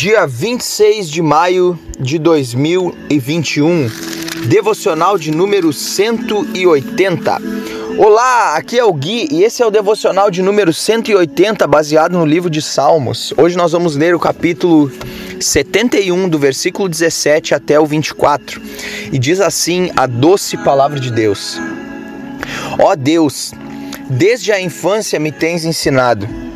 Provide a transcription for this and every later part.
Dia 26 de maio de 2021, devocional de número 180. Olá, aqui é o Gui e esse é o devocional de número 180, baseado no livro de Salmos. Hoje nós vamos ler o capítulo 71, do versículo 17 até o 24, e diz assim a doce palavra de Deus: Ó Deus, desde a infância me tens ensinado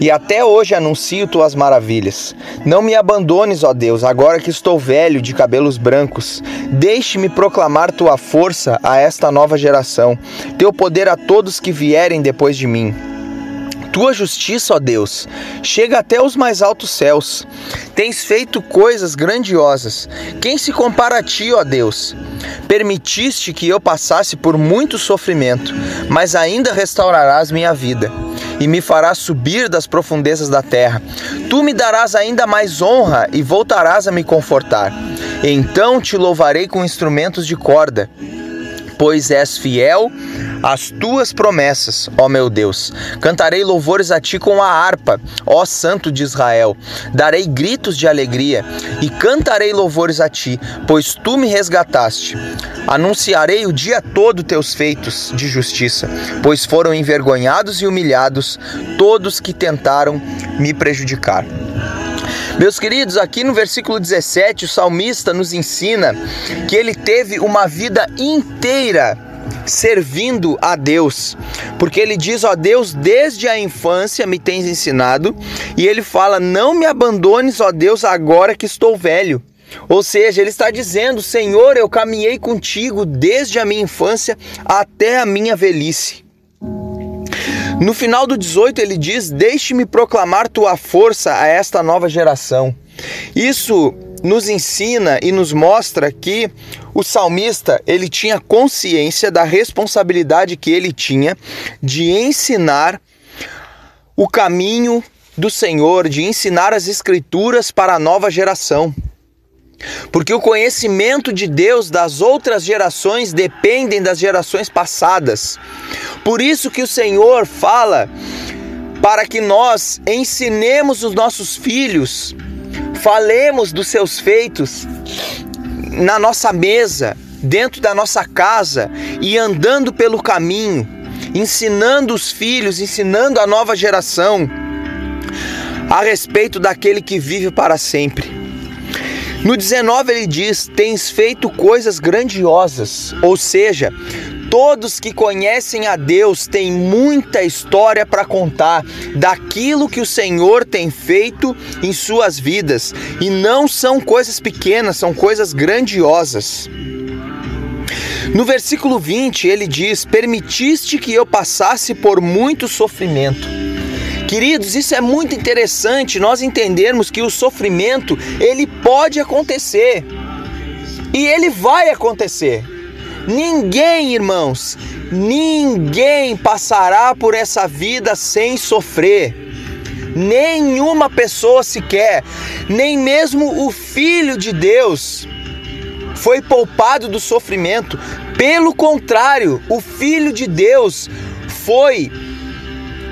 e até hoje anuncio tuas maravilhas. Não me abandones, ó Deus, agora que estou velho, de cabelos brancos. Deixe-me proclamar tua força a esta nova geração, teu poder a todos que vierem depois de mim. Tua justiça, ó Deus, chega até os mais altos céus. Tens feito coisas grandiosas. Quem se compara a ti, ó Deus? Permitiste que eu passasse por muito sofrimento, mas ainda restaurarás minha vida e me farás subir das profundezas da terra. Tu me darás ainda mais honra e voltarás a me confortar. Então te louvarei com instrumentos de corda pois és fiel às tuas promessas, ó meu Deus. Cantarei louvores a ti com a harpa, ó Santo de Israel. Darei gritos de alegria e cantarei louvores a ti, pois tu me resgataste. Anunciarei o dia todo teus feitos de justiça, pois foram envergonhados e humilhados todos que tentaram me prejudicar. Meus queridos, aqui no versículo 17, o salmista nos ensina que ele teve uma vida inteira servindo a Deus, porque ele diz: Ó Deus, desde a infância me tens ensinado, e ele fala: Não me abandones, ó Deus, agora que estou velho. Ou seja, ele está dizendo: Senhor, eu caminhei contigo desde a minha infância até a minha velhice. No final do 18 ele diz: Deixe-me proclamar tua força a esta nova geração. Isso nos ensina e nos mostra que o salmista ele tinha consciência da responsabilidade que ele tinha de ensinar o caminho do Senhor, de ensinar as escrituras para a nova geração. Porque o conhecimento de Deus das outras gerações dependem das gerações passadas. Por isso que o Senhor fala para que nós ensinemos os nossos filhos, falemos dos seus feitos na nossa mesa, dentro da nossa casa e andando pelo caminho, ensinando os filhos, ensinando a nova geração a respeito daquele que vive para sempre. No 19 ele diz: Tens feito coisas grandiosas, ou seja, Todos que conhecem a Deus têm muita história para contar daquilo que o Senhor tem feito em suas vidas. E não são coisas pequenas, são coisas grandiosas. No versículo 20 ele diz: Permitiste que eu passasse por muito sofrimento. Queridos, isso é muito interessante nós entendermos que o sofrimento ele pode acontecer e ele vai acontecer. Ninguém, irmãos, ninguém passará por essa vida sem sofrer. Nenhuma pessoa sequer, nem mesmo o Filho de Deus foi poupado do sofrimento. Pelo contrário, o Filho de Deus foi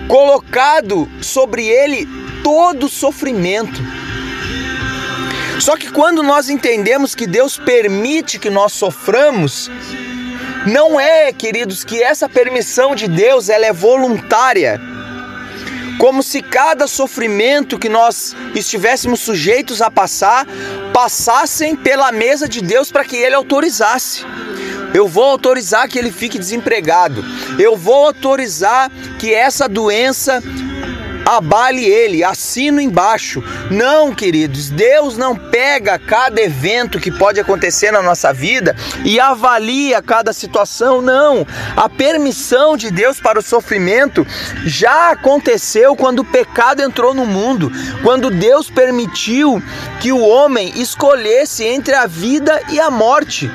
colocado sobre ele todo o sofrimento. Só que quando nós entendemos que Deus permite que nós soframos, não é, queridos, que essa permissão de Deus ela é voluntária. Como se cada sofrimento que nós estivéssemos sujeitos a passar, passassem pela mesa de Deus para que ele autorizasse. Eu vou autorizar que ele fique desempregado. Eu vou autorizar que essa doença abale ele, assino embaixo. Não, queridos, Deus não pega cada evento que pode acontecer na nossa vida e avalia cada situação, não. A permissão de Deus para o sofrimento já aconteceu quando o pecado entrou no mundo, quando Deus permitiu que o homem escolhesse entre a vida e a morte.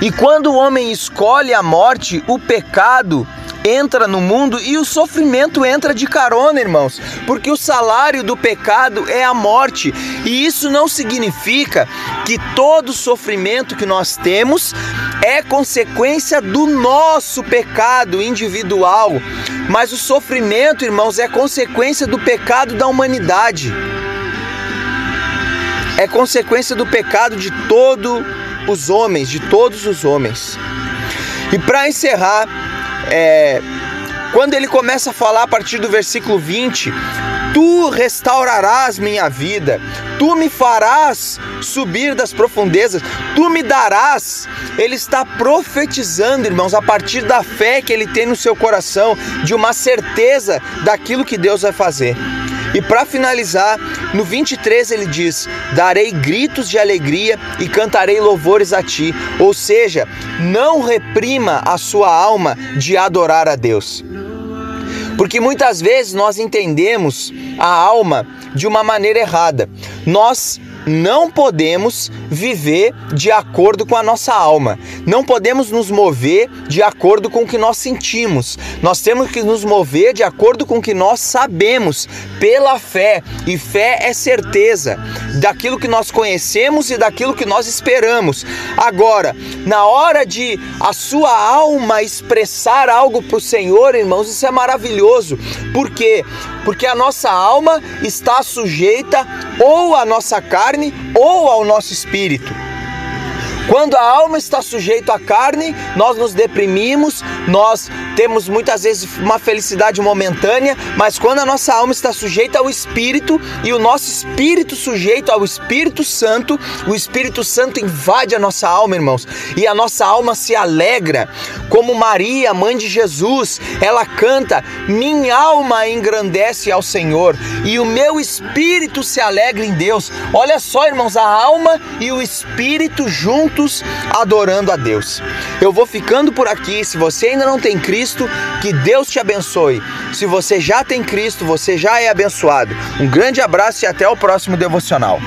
E quando o homem escolhe a morte, o pecado entra no mundo e o sofrimento entra de carona, irmãos, porque o salário do pecado é a morte. E isso não significa que todo sofrimento que nós temos é consequência do nosso pecado individual, mas o sofrimento, irmãos, é consequência do pecado da humanidade. É consequência do pecado de todos os homens, de todos os homens. E para encerrar, é, quando ele começa a falar a partir do versículo 20: Tu restaurarás minha vida, tu me farás subir das profundezas, tu me darás. Ele está profetizando, irmãos, a partir da fé que ele tem no seu coração, de uma certeza daquilo que Deus vai fazer. E para finalizar, no 23 ele diz: Darei gritos de alegria e cantarei louvores a ti. Ou seja, não reprima a sua alma de adorar a Deus. Porque muitas vezes nós entendemos a alma de uma maneira errada. Nós não podemos viver de acordo com a nossa alma. Não podemos nos mover de acordo com o que nós sentimos. Nós temos que nos mover de acordo com o que nós sabemos, pela fé. E fé é certeza daquilo que nós conhecemos e daquilo que nós esperamos. Agora, na hora de a sua alma expressar algo para o Senhor, irmãos, isso é maravilhoso. Por quê? Porque a nossa alma está sujeita ou à nossa carne ou ao nosso espírito. Quando a alma está sujeita à carne, nós nos deprimimos, nós temos muitas vezes uma felicidade momentânea, mas quando a nossa alma está sujeita ao Espírito e o nosso espírito sujeito ao Espírito Santo, o Espírito Santo invade a nossa alma, irmãos, e a nossa alma se alegra, como Maria, mãe de Jesus, ela canta: Minha alma engrandece ao Senhor e o meu espírito se alegra em Deus. Olha só, irmãos, a alma e o espírito juntos adorando a Deus. Eu vou ficando por aqui. Se você ainda não tem Cristo, que Deus te abençoe. Se você já tem Cristo, você já é abençoado. Um grande abraço e até o próximo devocional.